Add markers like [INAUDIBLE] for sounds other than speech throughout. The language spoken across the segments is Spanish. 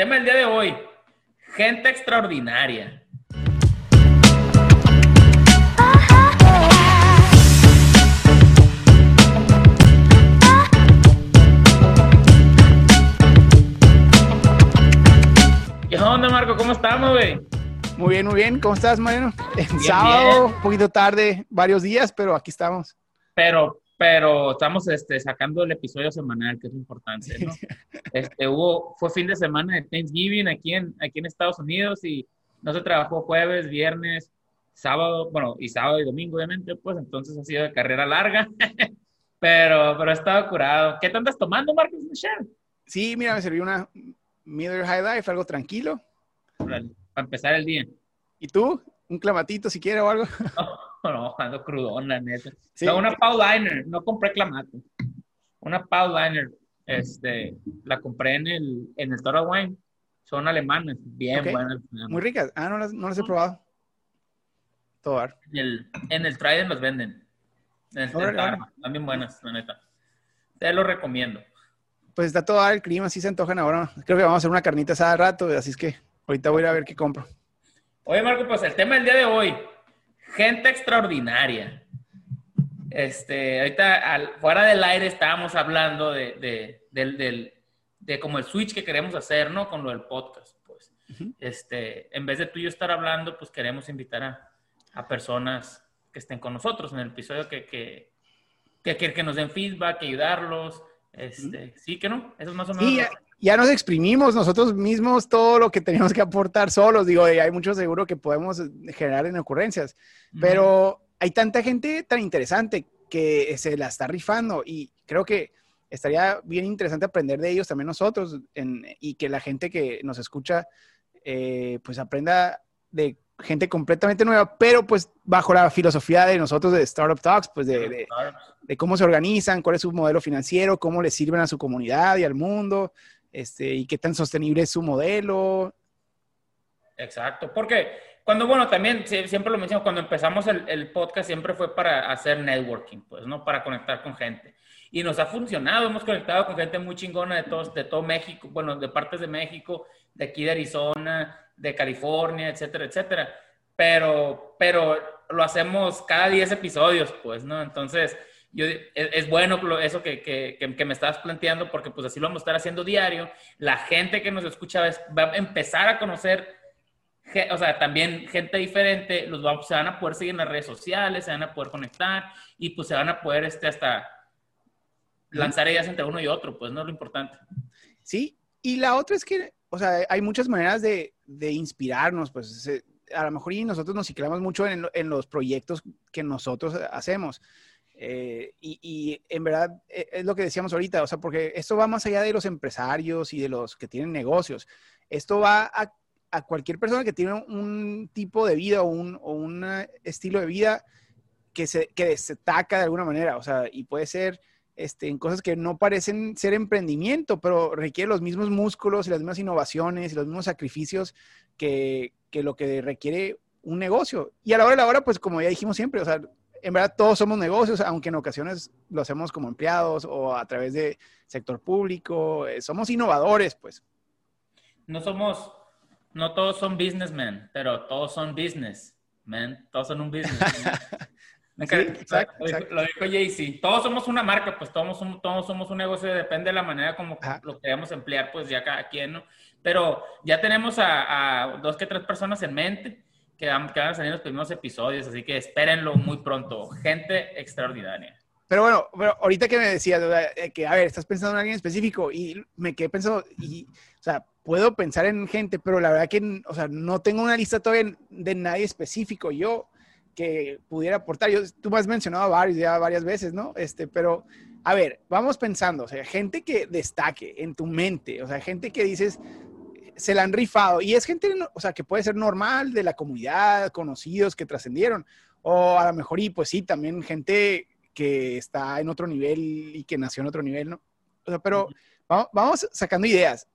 tema del día de hoy, gente extraordinaria. ¿Qué onda, Marco? ¿Cómo estamos, güey? Muy bien, muy bien. ¿Cómo estás, Mariano? En sábado, un poquito tarde, varios días, pero aquí estamos. Pero, pero estamos este, sacando el episodio semanal, que es importante, ¿no? [LAUGHS] Este, hubo, fue fin de semana de Thanksgiving aquí en, aquí en Estados Unidos y no se trabajó jueves, viernes, sábado, bueno, y sábado y domingo, obviamente, pues entonces ha sido de carrera larga, [LAUGHS] pero, pero he estado curado. ¿Qué te andas tomando, Marcos Michelle? Sí, mira, me serví una Miller High Life, algo tranquilo. Para empezar el día. ¿Y tú? ¿Un clamatito si quieres o algo? [LAUGHS] No, [LAUGHS] no, ando crudona, neta. Sí. No, una Pauliner, no compré clamato. Una Pauliner, este, la compré en el, en el Toro Wine. Son alemanes, bien Ok. buenas. Muy ricas. Ah, no las, no las he probado. Tobar. En el, en el Trident los venden. En el. Están bien buenas, la neta. Te lo recomiendo. Pues está todo el clima, sí se antojan ahora. Creo que vamos a hacer una carnita asada rato, así es que ahorita voy a ir a ver qué compro. Oye, Marco, pues el tema del día de hoy, gente extraordinaria. Este, ahorita al- fuera del aire estábamos hablando de, de, del, del- de como el switch que queremos hacer, ¿no? Con lo del podcast, pues. Este, en vez de tú y yo estar hablando, pues queremos invitar a, a personas que estén con nosotros en el episodio que, que, que, que, que nos den feedback, ayudarlos. Este, sí que no, eso es más o menos. Sí, ya, nos exprimimos nosotros mismos todo lo que teníamos que aportar solos. Digo, hay mucho seguro que podemos generar en ocurrencias. Ujú. Pero hay tanta gente tan interesante que se la está rifando y creo que estaría bien interesante aprender de ellos también nosotros en- y que la gente que nos escucha eh, pues aprenda de gente completamente nueva, pero pues bajo la filosofía de nosotros de Startup Talks, pues de, de- de cómo se organizan, cuál es su modelo financiero, cómo le sirven a su comunidad y al mundo, este, y qué tan sostenible es su modelo. Exacto, porque cuando, bueno, también sie- siempre lo menciono, cuando empezamos el, el podcast siempre fue para hacer networking, pues, ¿no? Para conectar con gente. Y nos ha funcionado, hemos conectado con gente muy chingona de, todos, de todo México, bueno, de partes de México, de aquí de Arizona, de California, etcétera, etcétera. Pero, pero lo hacemos cada 10 episodios, pues, ¿no? Entonces, yo, es, es bueno eso que, que, que, que me estabas planteando, porque pues así lo vamos a estar haciendo diario. La gente que nos escucha es- va a empezar a conocer o sea, también gente diferente, los vamos, se van a poder seguir en las redes sociales, se van a poder conectar y pues se van a poder este, hasta lanzar ideas entre uno y otro, pues no es lo importante. Sí, y la otra es que, o sea, hay muchas maneras de, de inspirarnos, pues se- a lo mejor y nosotros nos ciclamos mucho en, en los proyectos que nosotros hacemos. Eh, y, en verdad eh, es lo que decíamos ahorita, o sea, porque esto va más allá de los empresarios y de los que tienen negocios. Esto va a, a cualquier persona que tiene un tipo de vida o un, o un eh, estilo de vida que se que destaca de alguna manera, o sea, y puede ser este, en cosas que no parecen ser emprendimiento, pero requiere los mismos músculos y las mismas innovaciones y los mismos sacrificios que, que lo que requiere un negocio. Y a la hora de la hora, pues como ya dijimos siempre, o sea, en verdad todos somos negocios, aunque en ocasiones lo hacemos como empleados o a través de sector público, eh, somos innovadores, pues. No somos, no todos son businessmen, pero todos son business, man. Todos son un business. Me [LAUGHS] Sí, encanta. exacto, lo, dijo- exacto. lo dijo Jay-Z. Todos somos una marca, pues todos somos, todos somos un negocio, depende de la manera como Ajá. lo queramos emplear, pues ya cada quien, ¿no? Pero ya tenemos a, a dos que tres personas en mente que van, a salir los primeros episodios, así que espérenlo muy pronto. Gente extraordinaria. Pero bueno, pero ahorita que me decías, eh, que a ver, estás pensando en alguien específico y me quedé pensando, y, o sea, puedo pensar en gente, pero la verdad que, o sea, no tengo una lista todavía de nadie específico yo que pudiera aportar. Yo, tú me has mencionado varios ya varias veces, ¿no? Este, pero, a ver, vamos pensando, o sea, gente que destaque en tu mente, o sea, gente que dices, se la han rifado y es gente, o sea, que puede ser normal de la comunidad, conocidos que trascendieron, o a lo mejor, y pues sí, también gente que está en otro nivel y que nació en otro nivel, ¿no? O sea, pero vamos, vamos sacando ideas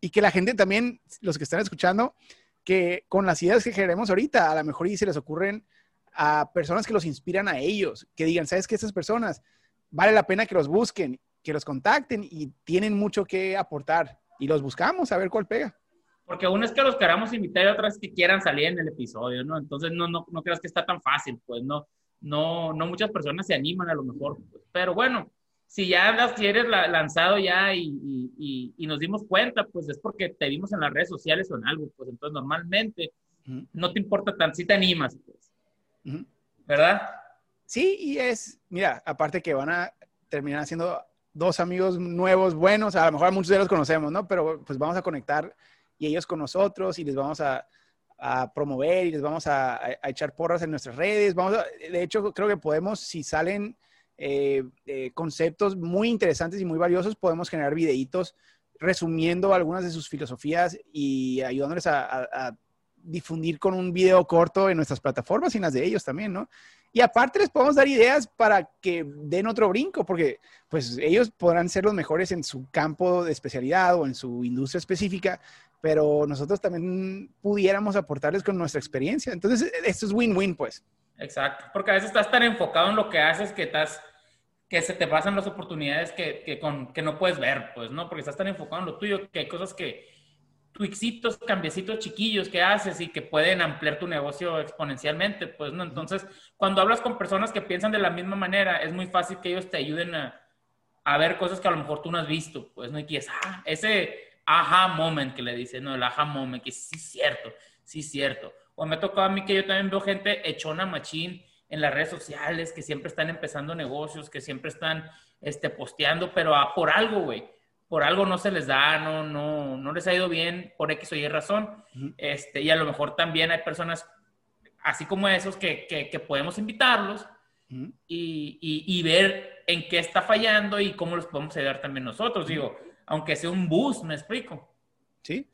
y que la gente también, los que están escuchando, que con las ideas que generemos ahorita, a lo mejor y se les ocurren a personas que los inspiran a ellos, que digan, ¿sabes qué? Estas personas vale la pena que los busquen, que los contacten y tienen mucho que aportar y los buscamos a ver cuál pega. Porque una es que los queramos invitar y otras que quieran salir en el episodio, ¿no? Entonces no, no, no creas que está tan fácil, pues no, no, no muchas personas se animan a lo mejor. Pues. Pero bueno, si ya las quieres lanzado ya y, y, y, nos dimos cuenta, pues es porque te vimos en las redes sociales o en algo, pues entonces normalmente no te importa tan si te animas, pues. ¿Verdad? Sí, y es, mira, aparte que van a terminar siendo dos amigos nuevos, buenos, a lo mejor muchos de los conocemos, ¿no? Pero pues vamos a conectar y ellos con nosotros y les vamos a, a promover y les vamos a, a, echar porras en nuestras redes. Vamos de hecho, creo que podemos, si salen eh, eh, conceptos muy interesantes y muy valiosos, podemos generar videitos resumiendo algunas de sus filosofías y ayudándoles a, a difundir con un video corto en nuestras plataformas y en las de ellos también, ¿no? Y aparte les podemos dar ideas para que den otro brinco, porque pues ellos podrán ser los mejores en su campo de especialidad o en su industria específica, pero nosotros también pudiéramos aportarles con nuestra experiencia. Entonces, esto es win-win, pues. Exacto, porque a veces estás tan enfocado en lo que haces que estás que se te pasan las oportunidades que, que, con, que no puedes ver, pues, ¿no? Porque estás tan enfocado en lo tuyo que hay cosas que, twixitos, cambiecitos chiquillos que haces y que pueden ampliar tu negocio exponencialmente, pues, ¿no? Entonces, cuando hablas con personas que piensan de la misma manera, es muy fácil que ellos te ayuden a, a ver cosas que a lo mejor tú no has visto, pues, ¿no? Y que es, ah, ese aha moment que le dicen, ¿no? El aha moment, que sí es cierto, sí es cierto. O me ha tocado a mí que yo también veo gente echona machín en las redes sociales, que siempre están empezando negocios, que siempre están, este, posteando, pero a, por algo, güey por algo no se les da, no, no, no les ha ido bien por X o Y razón. este, y a lo mejor también hay personas así como esos que, que, podemos invitarlos y, y, ver en qué está fallando y cómo los podemos ayudar también nosotros. Digo, aunque sea un bus, me explico. Sí.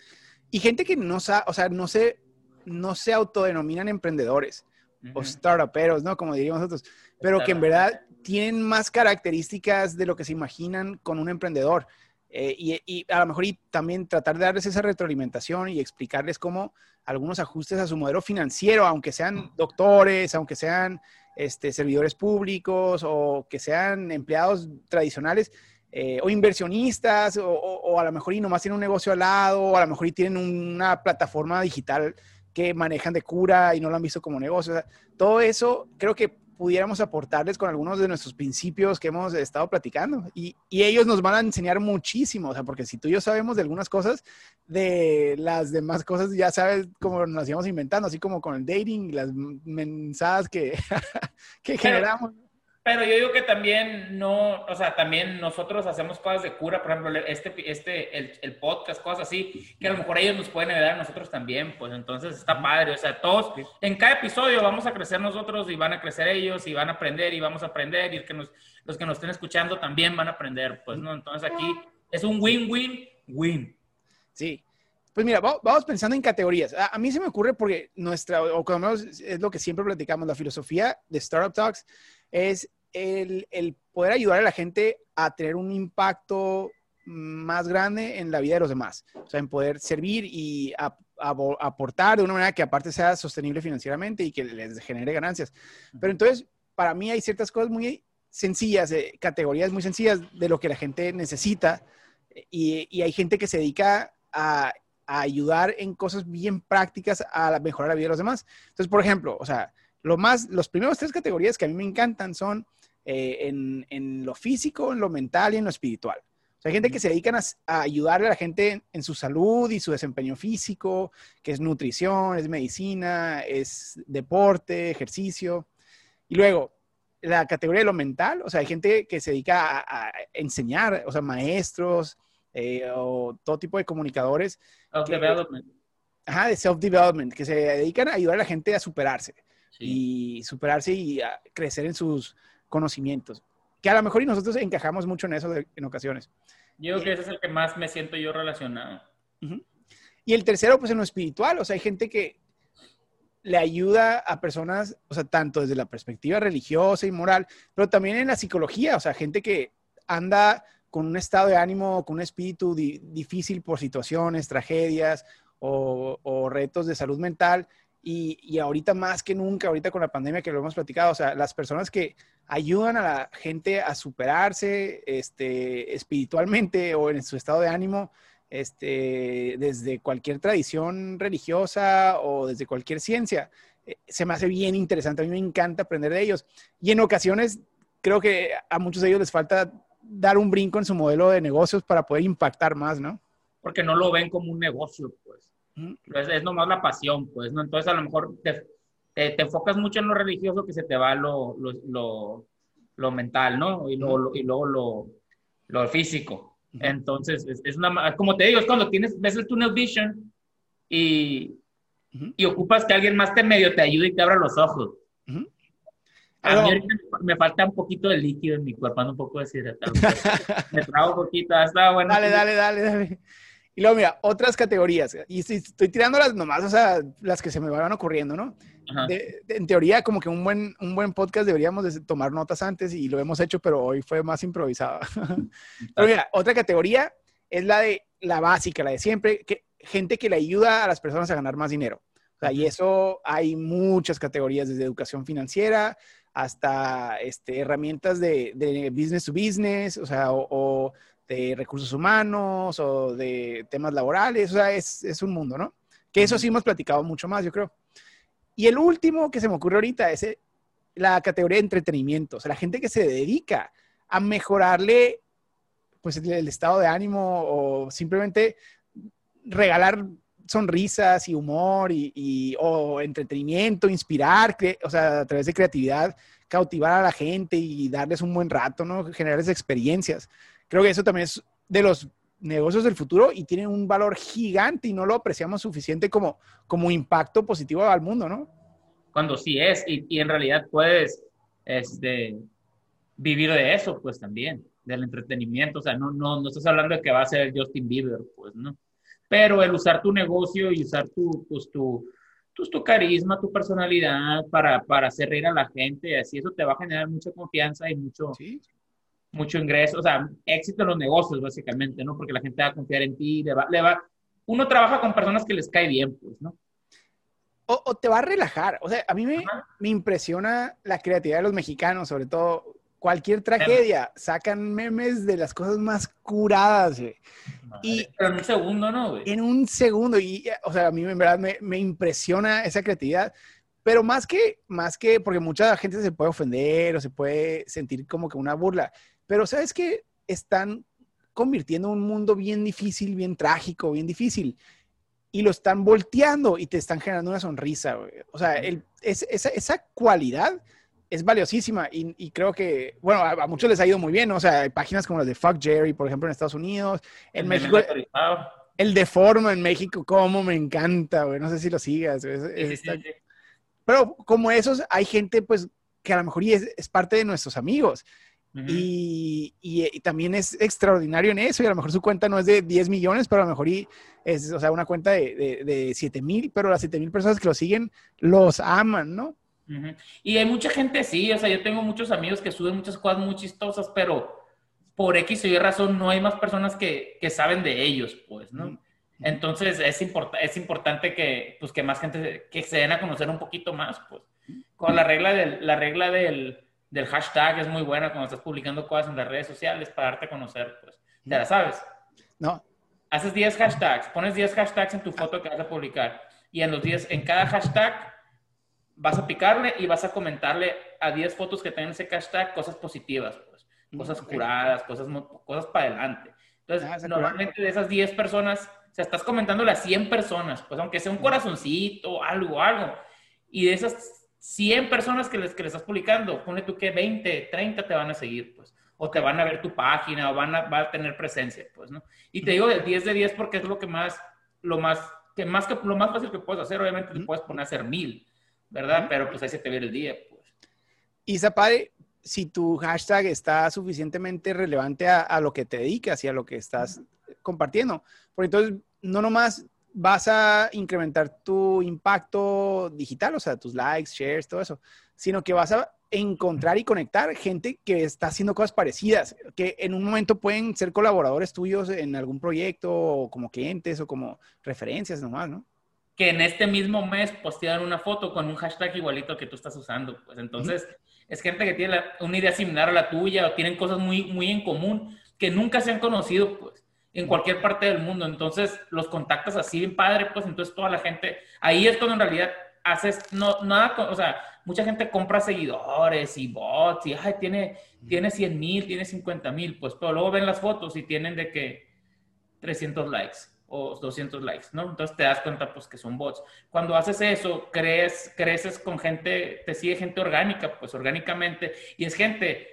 Y gente que no, sa o sea, no, se, no se autodenominan emprendedores o startuperos, ¿no? Como diríamos nosotros, pero que en verdad tienen más características de lo que se imaginan con un emprendedor. Eh, y, a lo mejor y también tratar de darles esa retroalimentación y explicarles cómo algunos ajustes a su modelo financiero, aunque sean doctores, aunque sean este, servidores públicos o que sean empleados tradicionales eh, o inversionistas o, a lo mejor y nomás tienen un negocio al lado o a lo mejor y tienen una plataforma digital que manejan de cura y no lo han visto como negocio. todo eso creo que pudiéramos aportarles con algunos de nuestros principios que hemos estado platicando. Y, y, ellos nos van a enseñar muchísimo, o sea, porque si tú y yo sabemos de algunas cosas, de las demás cosas ya sabes cómo nos íbamos inventando, así como con el dating las mensajes que, [LAUGHS] que generamos. Pero yo digo que también no, o sea, también nosotros hacemos cosas de cura, por ejemplo, este, este, el, el, podcast, cosas así, que a lo mejor ellos nos pueden ayudar a nosotros también, pues entonces está padre, o sea, todos, en cada episodio vamos a crecer nosotros y van a crecer ellos y van a aprender y vamos a aprender y que nos, los que nos estén escuchando también van a aprender, pues, ¿no? Entonces aquí es un win-win-win. Sí. Pues mira, vamos pensando en categorías. A, mí se me ocurre porque nuestra, o como es lo que siempre platicamos, la filosofía de Startup Talks es el, poder ayudar a la gente a tener un impacto más grande en la vida de los demás. O sea, en poder servir y aportar de una manera que aparte sea sostenible financieramente y que les genere ganancias. Pero entonces, para mí hay ciertas cosas muy sencillas, categorías muy sencillas de lo que la gente necesita y, hay gente que se dedica a, a, ayudar en cosas bien prácticas a mejorar la vida de los demás. Entonces, por ejemplo, o sea, lo más, los primeros tres categorías que a mí me encantan son eh, en, lo físico, en lo mental y en lo espiritual. O sea, hay gente que se dedican a, ayudarle a la gente en, su salud y su desempeño físico, que es nutrición, es medicina, es deporte, ejercicio. Y luego, la categoría de lo mental, o sea, hay gente que se dedica a, enseñar, o sea, maestros eh, o todo tipo de comunicadores. Self-development. Ajá, de self-development, que se dedican a ayudar a la gente a superarse y superarse y a crecer en sus conocimientos. Que a lo mejor y nosotros encajamos mucho en eso en ocasiones. Yo creo que ese es el que más me siento yo relacionado. Y el tercero, pues en lo espiritual, o sea, hay gente que le ayuda a personas, o sea, tanto desde la perspectiva religiosa y moral, pero también en la psicología, o sea, gente que anda con un estado de ánimo, con un espíritu difícil por situaciones, tragedias o, o, retos de salud mental y, ahorita más que nunca, ahorita con la pandemia que lo hemos platicado, o sea, las personas que ayudan a la gente a superarse este, espiritualmente o en su estado de ánimo, este, desde cualquier tradición religiosa o desde cualquier ciencia. Eh, se me hace bien interesante, a mí me encanta aprender de ellos. Y en ocasiones creo que a muchos de ellos les falta dar un brinco en su modelo de negocios para poder impactar más, ¿no? Porque no lo ven como un negocio, pues. es, nomás la pasión, pues, ¿no? Entonces a lo mejor te, te, enfocas mucho en lo religioso que se te va lo, lo, lo, mental, ¿no? Y, luego, y luego lo, lo físico. Entonces, es, es, una, como te digo, es cuando tienes, ves el tunnel vision y, y ocupas que alguien más te medio te ayude y te abra los ojos. A mí me falta un poquito de líquido en mi cuerpo, ando un poco deshidratado. me trago un poquito, está bueno. Dale, dale, dale, dale. Y luego, mira, otras categorías. Y estoy, tirando las nomás, o sea, las que se me van ocurriendo, ¿no? en teoría, como que un buen, un buen podcast deberíamos de tomar notas antes y lo hemos hecho, pero hoy fue más improvisado. [LAUGHS] pero mira, otra categoría es la de la básica, la de siempre, que gente que le ayuda a las personas a ganar más dinero. O sea, y eso hay muchas categorías, desde educación financiera hasta este, herramientas de, de business to business, o sea, o de recursos humanos o de temas laborales, o sea, es, es un mundo, ¿no? Que eso sí hemos platicado mucho más, yo creo. Y el último que se me ocurre ahorita es eh, la categoría de entretenimiento, o sea, la gente que se dedica a mejorarle pues el, estado de ánimo o simplemente regalar sonrisas y humor y, o entretenimiento, inspirar, o sea, a través de creatividad, cautivar a la gente y darles un buen rato, ¿no? Generarles experiencias creo que eso también es de los negocios del futuro y tiene un valor gigante y no lo apreciamos suficiente como, como impacto positivo al mundo, ¿no? Cuando sí es, y, y en realidad puedes este, vivir de eso, pues también, del entretenimiento, o sea, no, no, no estás hablando de que va a ser Justin Bieber, pues, ¿no? Pero el usar tu negocio y usar tu, pues, tu, pues, tu carisma, tu personalidad para, para hacer reír a la gente, así eso te va a generar mucha confianza y mucho, ¿Sí? mucho ingreso, o sea, éxito en los negocios, básicamente, ¿no? Porque la gente va a confiar en ti, le va, le va, uno trabaja con personas que les cae bien, pues, ¿no? O, te va a relajar, o sea, a mí me, me, impresiona la creatividad de los mexicanos, sobre todo cualquier tragedia, sacan memes de las cosas más curadas, güey. y en un segundo, ¿no, güey? En un segundo, y, o sea, a mí en verdad me, me impresiona esa creatividad. Pero más que, más que, porque mucha gente se puede ofender o se puede sentir como que una burla, pero sabes que están convirtiendo un mundo bien difícil, bien trágico, bien difícil. Y lo están volteando y te están generando una sonrisa. O sea, esa, cualidad es valiosísima y, creo que, bueno, a, muchos les ha ido muy bien. O sea, hay páginas como las de Fuck Jerry, por ejemplo, en Estados Unidos. En México, el de Forma en México, como me encanta, güey. No sé si lo sigas. Pero como esos, hay gente, pues, que a lo mejor es, es parte de nuestros amigos y, también es extraordinario en eso. Y a lo mejor su cuenta no es de 10 millones, pero a lo mejor es, o sea, una cuenta de, de, 7 mil, pero las 7 mil personas que lo siguen los aman, ¿no? Y hay mucha gente, sí, o sea, yo tengo muchos amigos que suben muchas cosas muy chistosas, pero por X o Y razón no hay más personas que, que saben de ellos, pues, ¿no? Entonces es, es importante que, pues, que más gente que se den a conocer un poquito más, pues, con la regla del, la regla del del hashtag es muy buena cuando estás publicando cosas en las redes sociales para darte a conocer, pues. ¿Te la sabes? No. Haces 10 hashtags, pones 10 hashtags en tu foto que vas a publicar y en los 10, en cada hashtag vas a picarle y vas a comentarle a 10 fotos que tengan ese hashtag cosas positivas, pues. Cosas curadas, cosas, cosas para adelante. Entonces, ah, normalmente de esas 10 personas, o sea, estás comentándole a 100 personas, pues aunque sea un corazoncito, algo, algo. Y de esas 100 personas que les, que les estás publicando, pone tú que 20, 30 te van a seguir, pues, o te van a ver tu página, o van a, a tener presencia, pues, ¿no? Y te digo del 10 de 10 porque es lo que más, lo más, que más que, lo más fácil que puedes hacer, obviamente te puedes poner a hacer mil, ¿verdad? Pero pues ahí se te ve el día, pues. Y Zapare, si tu hashtag está suficientemente relevante a, a, lo que te dedicas y a lo que estás compartiendo, porque entonces no nomás vas a incrementar tu impacto digital, o sea, tus likes, shares, todo eso, sino que vas a encontrar y conectar gente que está haciendo cosas parecidas, que en un momento pueden ser colaboradores tuyos en algún proyecto o como clientes o como referencias nomás, ¿no? Que en este mismo mes postearon una foto con un hashtag igualito que tú estás usando, pues. Entonces es gente que tiene una idea similar a la tuya o tienen cosas muy, muy en común que nunca se han conocido, pues en cualquier parte del mundo. Entonces los contactas así bien padre, pues. Entonces toda la gente, ahí es cuando en realidad haces, no, nada, o sea, mucha gente compra seguidores y bots y, ay, tiene, tiene 100 mil, tiene 50 mil, pues, pero luego ven las fotos y tienen de que 300 likes o 200 likes, ¿no? Entonces te das cuenta, pues, que son bots. Cuando haces eso, crees, creces con gente, te sigue gente orgánica, pues, orgánicamente, y es gente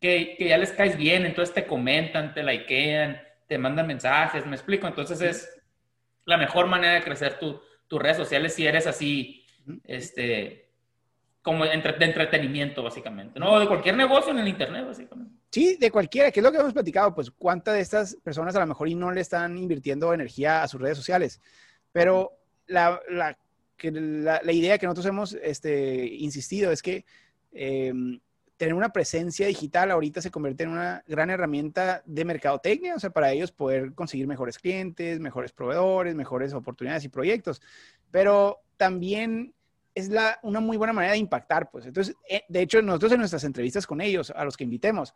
que, que ya les caes bien, entonces te comentan, te likean, te mandan mensajes, me explico. Entonces es la mejor manera de crecer tu, tus redes sociales si eres así, este, como de entretenimiento, básicamente, ¿no? O de cualquier negocio en el Internet, básicamente. Sí, de cualquiera, que es lo que hemos platicado, pues cuántas de estas personas a lo mejor y no le están invirtiendo energía a sus redes sociales, pero la, la, la, idea que nosotros hemos este, insistido es que em, tener una presencia digital ahorita se convierte en una gran herramienta de mercadotecnia, o sea, para ellos poder conseguir mejores clientes, mejores proveedores, mejores oportunidades y proyectos. Pero también es la, una muy buena manera de impactar, pues. Entonces, eh, de hecho, nosotros en nuestras entrevistas con ellos, a los que invitemos,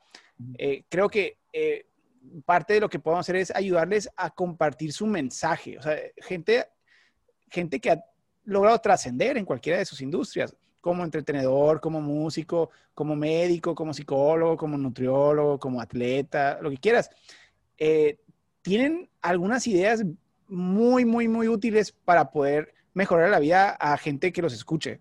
eh, creo que eh, parte de lo que podemos hacer es ayudarles a compartir su mensaje. O sea, gente, gente que ha logrado trascender en cualquiera de sus industrias como entretenedor, como músico, como médico, como psicólogo, como nutriólogo, como atleta, lo que quieras, eh, tienen algunas ideas muy, muy, muy útiles para poder mejorar la vida a gente que los escuche.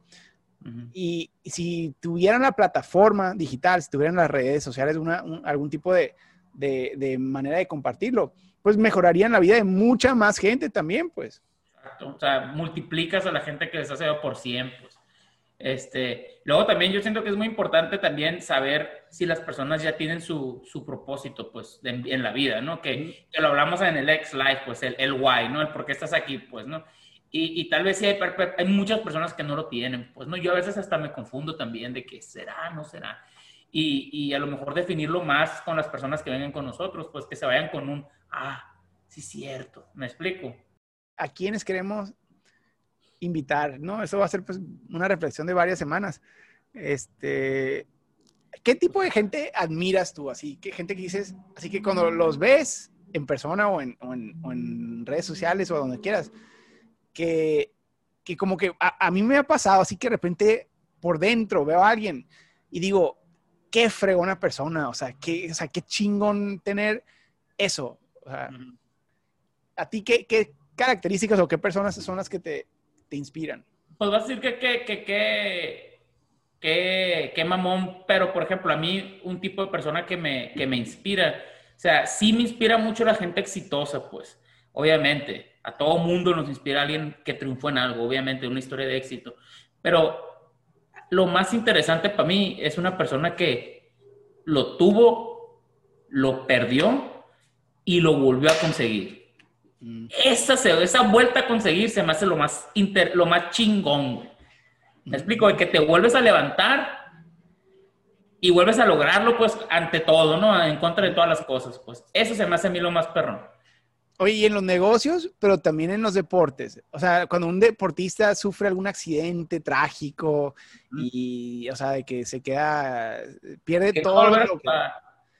Y si tuvieran la plataforma digital, si tuvieran las redes sociales, una, algún tipo de, de, de, manera de compartirlo, pues mejorarían la vida de mucha más gente también, pues. Exacto. O sea, multiplicas a la gente que les hace por 100, pues. Este, luego también yo siento que es muy importante también saber si las personas ya tienen su, su propósito, pues, en, la vida, ¿no? Que, que, lo hablamos en el X Life, pues, el, el why, ¿no? El por qué estás aquí, pues, ¿no? Y, y tal vez sí hay, hay, muchas personas que no lo tienen, pues, ¿no? Yo a veces hasta me confundo también de que será, no será. Y, y a lo mejor definirlo más con las personas que vengan con nosotros, pues, que se vayan con un, ah, sí, cierto, ¿me explico? ¿A quiénes queremos invitar, ¿no? Eso va a ser pues una reflexión de varias semanas. Este, ¿qué tipo de gente admiras tú? Así, ¿qué gente que dices? Así que cuando los ves en persona o en, o en, redes sociales o donde quieras, que, que como que a, mí me ha pasado, así que de repente por dentro veo a alguien y digo, qué fregona persona, o sea, qué, o sea, qué chingón tener eso. O sea, ¿A ti qué, qué características o qué personas son las que te, te inspiran? Pues vas a decir que, que, que, que, que, mamón, pero por ejemplo, a mí un tipo de persona que me, que me inspira, o sea, sí me inspira mucho la gente exitosa, pues, obviamente, a todo mundo nos inspira alguien que triunfó en algo, obviamente, una historia de éxito, pero lo más interesante para mí es una persona que lo tuvo, lo perdió y lo volvió a conseguir. Mm. Esa, esa vuelta a conseguir se me hace lo más, inter, lo más chingón. Me explico, de que te vuelves a levantar y vuelves a lograrlo, pues, ante todo, ¿no? En contra de todas las cosas, pues. Eso se me hace a mí lo más perrón. Oye, y en los negocios, pero también en los deportes. O sea, cuando un deportista sufre algún accidente trágico y, o sea, de que se queda, pierde todo lo que...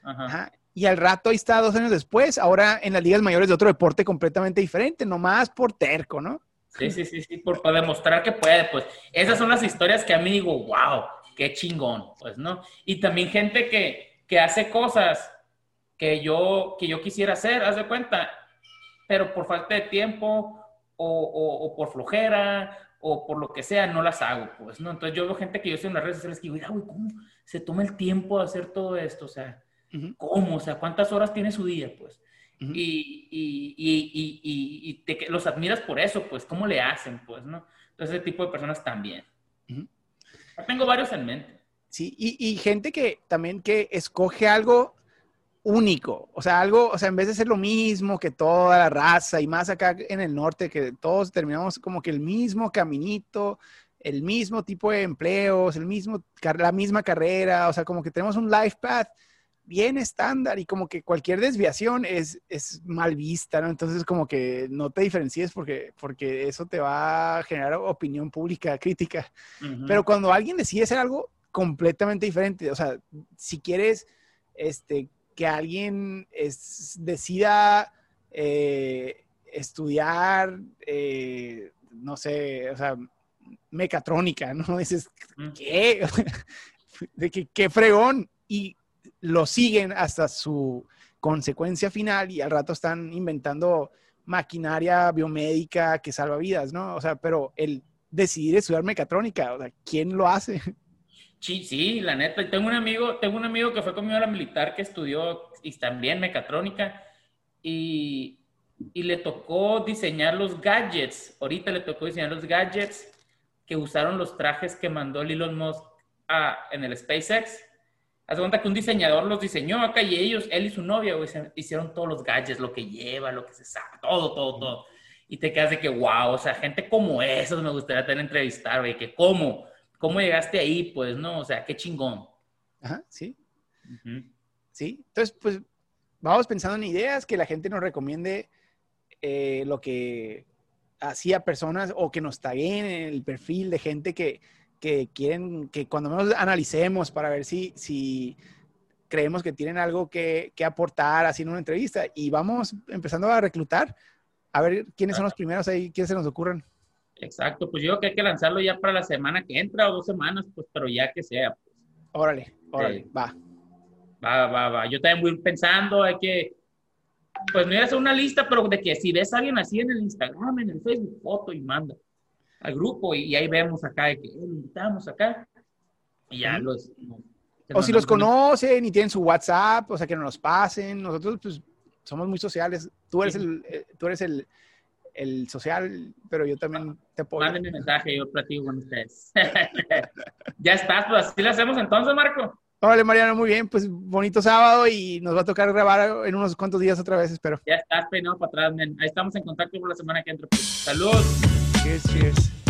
Ajá y al rato ahí está dos años después, ahora en las ligas mayores de otro deporte completamente diferente, nomás por terco, ¿no? Sí, sí, sí, sí, por, demostrar que puede, pues esas son las historias que a mí digo, wow, qué chingón, pues, ¿no? Y también gente que, que hace cosas que yo, que yo quisiera hacer, haz de cuenta, pero por falta de tiempo o, o, por flojera o por lo que sea, no las hago, pues, ¿no? Entonces yo veo gente que yo estoy en las redes sociales que digo, mira, güey, ¿cómo se toma el tiempo de hacer todo esto? O sea, ¿Cómo? O sea, ¿cuántas horas tiene su día? Pues. Y, y, y, y te, los admiras por eso, pues, ¿cómo le hacen? Pues, ¿no? Entonces, ese tipo de personas también. Tengo varios en mente. Sí, y, gente que también que escoge algo único, o sea, algo, o sea, en vez de ser lo mismo que toda la raza y más acá en el norte, que todos terminamos como que el mismo caminito, el mismo tipo de empleos, el mismo, la misma carrera, o sea, como que tenemos un life path bien estándar y como que cualquier desviación es, es mal vista, ¿no? Entonces como que no te diferencies porque, porque eso te va a generar opinión pública [LAUGHS] crítica. Pero cuando alguien decide hacer algo completamente diferente, o sea, si quieres este, que alguien es, decida eh, estudiar, eh, no sé, o sea, mecatrónica, ¿no? [LAUGHS] Dices, ¿qué? [LAUGHS] de que, qué fregón. Y lo siguen hasta su consecuencia final y al rato están inventando maquinaria biomédica que salva vidas, ¿no? O sea, pero el decidir estudiar mecatrónica, o sea, ¿quién lo hace? [LAUGHS] Sí, sí, la neta. Tengo un amigo, tengo un amigo que fue conmigo a la militar que estudió y también mecatrónica y, y le tocó diseñar los gadgets. Ahorita le tocó diseñar los gadgets que usaron los trajes que mandó Elon Musk a, en el SpaceX. Haz cuenta que un diseñador los diseñó acá y ellos, él y su novia, hicieron todos los gadgets, lo que lleva, lo que se saca, todo, todo, todo. Y te quedas de que, wow, o sea, gente como esos me gustaría tener entrevistar, güey, que cómo, cómo llegaste ahí, pues, ¿no? O sea, qué chingón. Ajá, sí. Sí, entonces, pues, vamos pensando en ideas que la gente nos recomiende eh, lo que hacía personas o que nos taguen en el perfil de gente que, que quieren, que cuando menos analicemos para ver si, si creemos que tienen algo que, que aportar haciendo una entrevista y vamos empezando a reclutar a ver quiénes son los primeros ahí, quiénes se nos ocurren. Exacto, pues yo creo que hay que lanzarlo ya para la semana que entra o dos semanas, pues, pero ya que sea. Pues. Órale, órale, va. Va, va, va. Yo también voy pensando, hay que, pues no voy a hacer una lista, pero de que si ves a alguien así en el Instagram, en el Facebook, foto y manda al grupo y, ahí vemos acá de que eh, lo invitamos acá y ya los... o si los conocen y tienen su WhatsApp, o sea, que nos los pasen. Nosotros, pues, somos muy sociales. Tú eres, el, eh, tú eres el, el, social, pero yo también te puedo. Mándenme mensaje, yo platico con ustedes. [LAUGHS] ya estás, pues así lo hacemos entonces, Marco. Órale, Mariano, muy bien. Pues bonito sábado y nos va a tocar grabar en unos cuantos días otra vez, espero. Ya estás peinado para atrás, men. Ahí estamos en contacto por la semana que entra. Pues. Salud. Cheers, cheers.